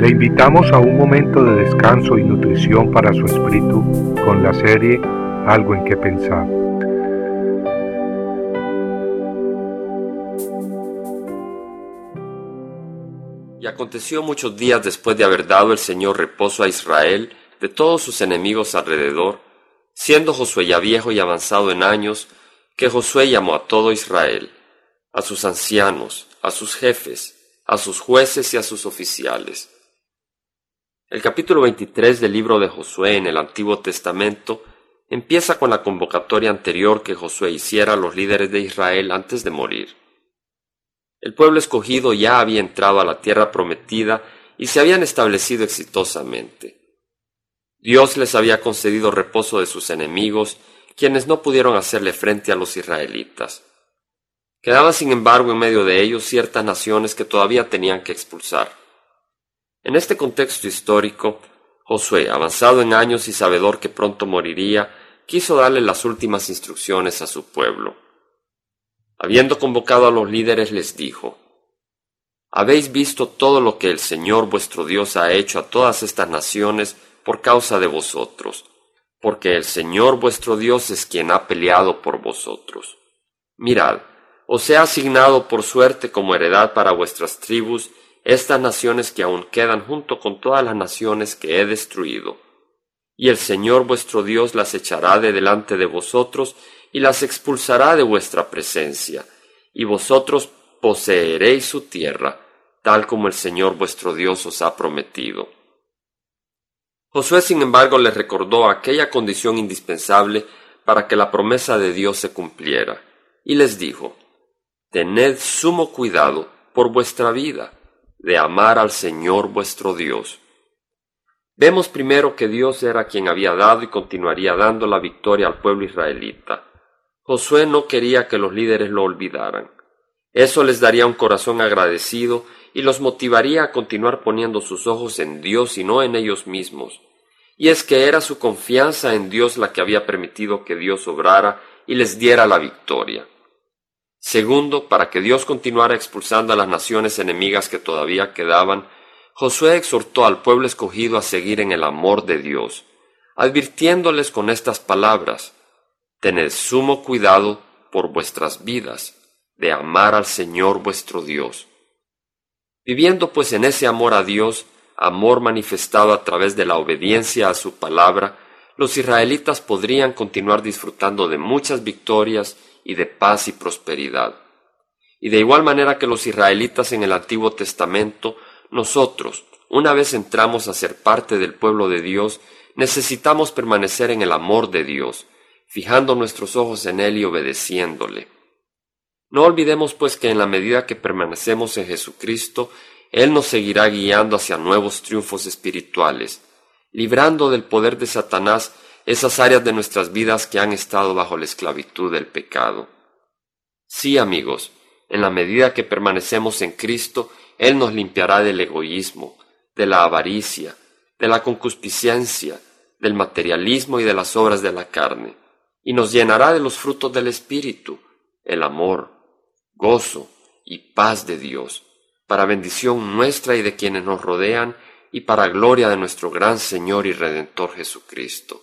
Le invitamos a un momento de descanso y nutrición para su espíritu con la serie Algo en que pensar. Y aconteció muchos días después de haber dado el Señor reposo a Israel de todos sus enemigos alrededor, siendo Josué ya viejo y avanzado en años, que Josué llamó a todo Israel, a sus ancianos, a sus jefes, a sus jueces y a sus oficiales. El capítulo 23 del libro de Josué en el Antiguo Testamento empieza con la convocatoria anterior que Josué hiciera a los líderes de Israel antes de morir. El pueblo escogido ya había entrado a la tierra prometida y se habían establecido exitosamente. Dios les había concedido reposo de sus enemigos quienes no pudieron hacerle frente a los israelitas. Quedaban, sin embargo, en medio de ellos ciertas naciones que todavía tenían que expulsar. En este contexto histórico, Josué, avanzado en años y sabedor que pronto moriría, quiso darle las últimas instrucciones a su pueblo. Habiendo convocado a los líderes, les dijo, Habéis visto todo lo que el Señor vuestro Dios ha hecho a todas estas naciones por causa de vosotros porque el Señor vuestro Dios es quien ha peleado por vosotros. Mirad, os he asignado por suerte como heredad para vuestras tribus estas naciones que aún quedan junto con todas las naciones que he destruido. Y el Señor vuestro Dios las echará de delante de vosotros y las expulsará de vuestra presencia, y vosotros poseeréis su tierra, tal como el Señor vuestro Dios os ha prometido. Josué, sin embargo, les recordó aquella condición indispensable para que la promesa de Dios se cumpliera, y les dijo, Tened sumo cuidado por vuestra vida, de amar al Señor vuestro Dios. Vemos primero que Dios era quien había dado y continuaría dando la victoria al pueblo israelita. Josué no quería que los líderes lo olvidaran. Eso les daría un corazón agradecido y los motivaría a continuar poniendo sus ojos en Dios y no en ellos mismos. Y es que era su confianza en Dios la que había permitido que Dios obrara y les diera la victoria. Segundo, para que Dios continuara expulsando a las naciones enemigas que todavía quedaban, Josué exhortó al pueblo escogido a seguir en el amor de Dios, advirtiéndoles con estas palabras, Tened sumo cuidado por vuestras vidas, de amar al Señor vuestro Dios. Viviendo pues en ese amor a Dios, amor manifestado a través de la obediencia a su palabra, los israelitas podrían continuar disfrutando de muchas victorias y de paz y prosperidad. Y de igual manera que los israelitas en el Antiguo Testamento, nosotros, una vez entramos a ser parte del pueblo de Dios, necesitamos permanecer en el amor de Dios, fijando nuestros ojos en Él y obedeciéndole. No olvidemos pues que en la medida que permanecemos en Jesucristo, Él nos seguirá guiando hacia nuevos triunfos espirituales, librando del poder de Satanás esas áreas de nuestras vidas que han estado bajo la esclavitud del pecado. Sí, amigos, en la medida que permanecemos en Cristo, Él nos limpiará del egoísmo, de la avaricia, de la concupiscencia, del materialismo y de las obras de la carne, y nos llenará de los frutos del Espíritu, el amor, gozo y paz de Dios, para bendición nuestra y de quienes nos rodean, y para gloria de nuestro gran Señor y Redentor Jesucristo.